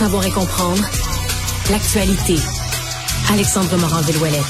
savoir et comprendre l'actualité. Alexandre Morand-Villouellette.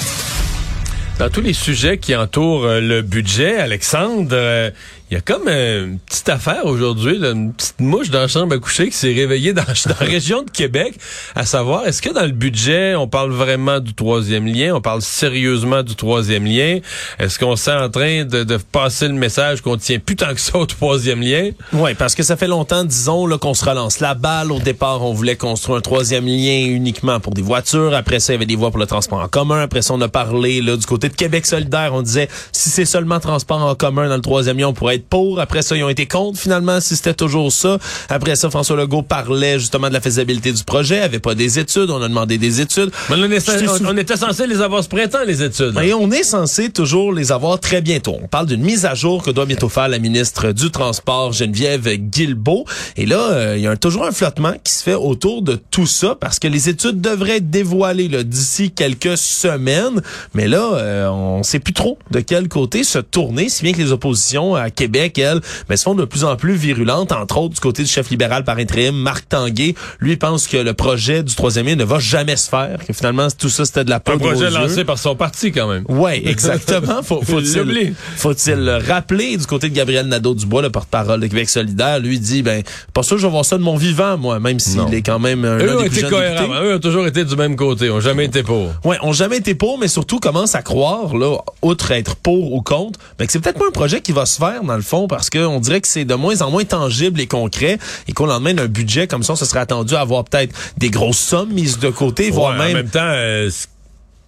Dans tous les sujets qui entourent euh, le budget, Alexandre, euh, il y a comme une petite affaire aujourd'hui, une petite mouche dans la chambre à coucher qui s'est réveillée dans, la région de Québec, à savoir, est-ce que dans le budget, on parle vraiment du troisième lien, on parle sérieusement du troisième lien? Est-ce qu'on s'est en train de, passer le message qu'on tient plus tant que ça au troisième lien? Oui, parce que ça fait longtemps, disons, qu'on se relance la balle. Au départ, on voulait construire un troisième lien uniquement pour des voitures. Après ça, il y avait des voies pour le transport en commun. Après ça, on a parlé là, du côté de Québec solidaire. On disait, si c'est seulement transport en commun dans le troisième lien, on pourrait être pour. Après ça, ils ont été contre finalement si c'était toujours ça. Après ça, François Legault parlait justement de la faisabilité du projet, avait pas des études, on a demandé des études. Mais on, était, on, était censé les avoir ce printemps, les études. Et on est censé toujours les avoir très bientôt. On parle d'une mise à jour que doit bientôt faire la ministre du Transport, Geneviève Guilbeault. Et là, euh, il y a toujours un flottement qui se fait autour de tout ça parce que les études devraient être dévoilées d'ici quelques semaines. Mais là, euh, on sait plus trop de quel côté se tourner, si bien que les oppositions à Québec Québec, elles, mais se font de plus en plus virulentes, entre autres du côté du chef libéral par intérim, Marc Tanguay. Lui pense que le projet du troisième lien ne va jamais se faire, que finalement tout ça c'était de la poudre Un projet lancé par son parti quand même. Ouais, exactement. Faut, faut-il, faut-il rappeler du côté de Gabriel Nadeau-Dubois, le porte-parole de Québec solidaire, lui dit, ben, pas sûr que je vais voir ça de mon vivant, moi, même s'il est quand même un Eux ont été cohérents. Eux ont toujours été du même côté. Ont jamais été pour. Ouais, ont jamais été pour, mais surtout commencent à croire, là, outre être pour ou contre, ben, que c'est peut-être pas un projet qui va se faire, dans le fond, parce qu'on dirait que c'est de moins en moins tangible et concret et qu'au lendemain d'un budget comme ça, on se serait attendu à avoir peut-être des grosses sommes mises de côté, voire même... En même temps... Euh,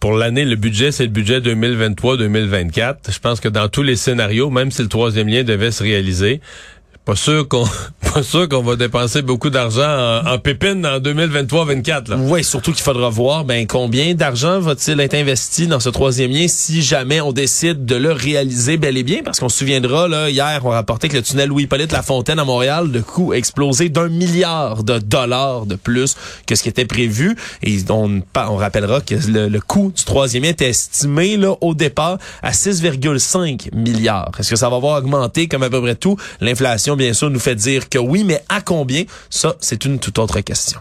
pour l'année, le budget, c'est le budget 2023-2024. Je pense que dans tous les scénarios, même si le troisième lien devait se réaliser, pas sûr qu'on pas sûr qu'on va dépenser beaucoup d'argent en, pépine en 2023-24. Oui, surtout qu'il faudra voir ben combien d'argent va-t-il être investi dans ce troisième lien si jamais on décide de le réaliser bel et bien parce qu'on se souviendra là hier on rapportait que le tunnel Louis-Hippolyte La Fontaine à Montréal le coût a explosé d'un milliard de dollars de plus que ce qui était prévu et on, on rappellera que le, coût du troisième lien était estimé là au départ à 6,5 milliards. Est-ce que ça va avoir augmenté comme à peu près tout l'inflation bien sûr, nous fait dire que oui, mais à combien? Ça, c'est une toute autre question.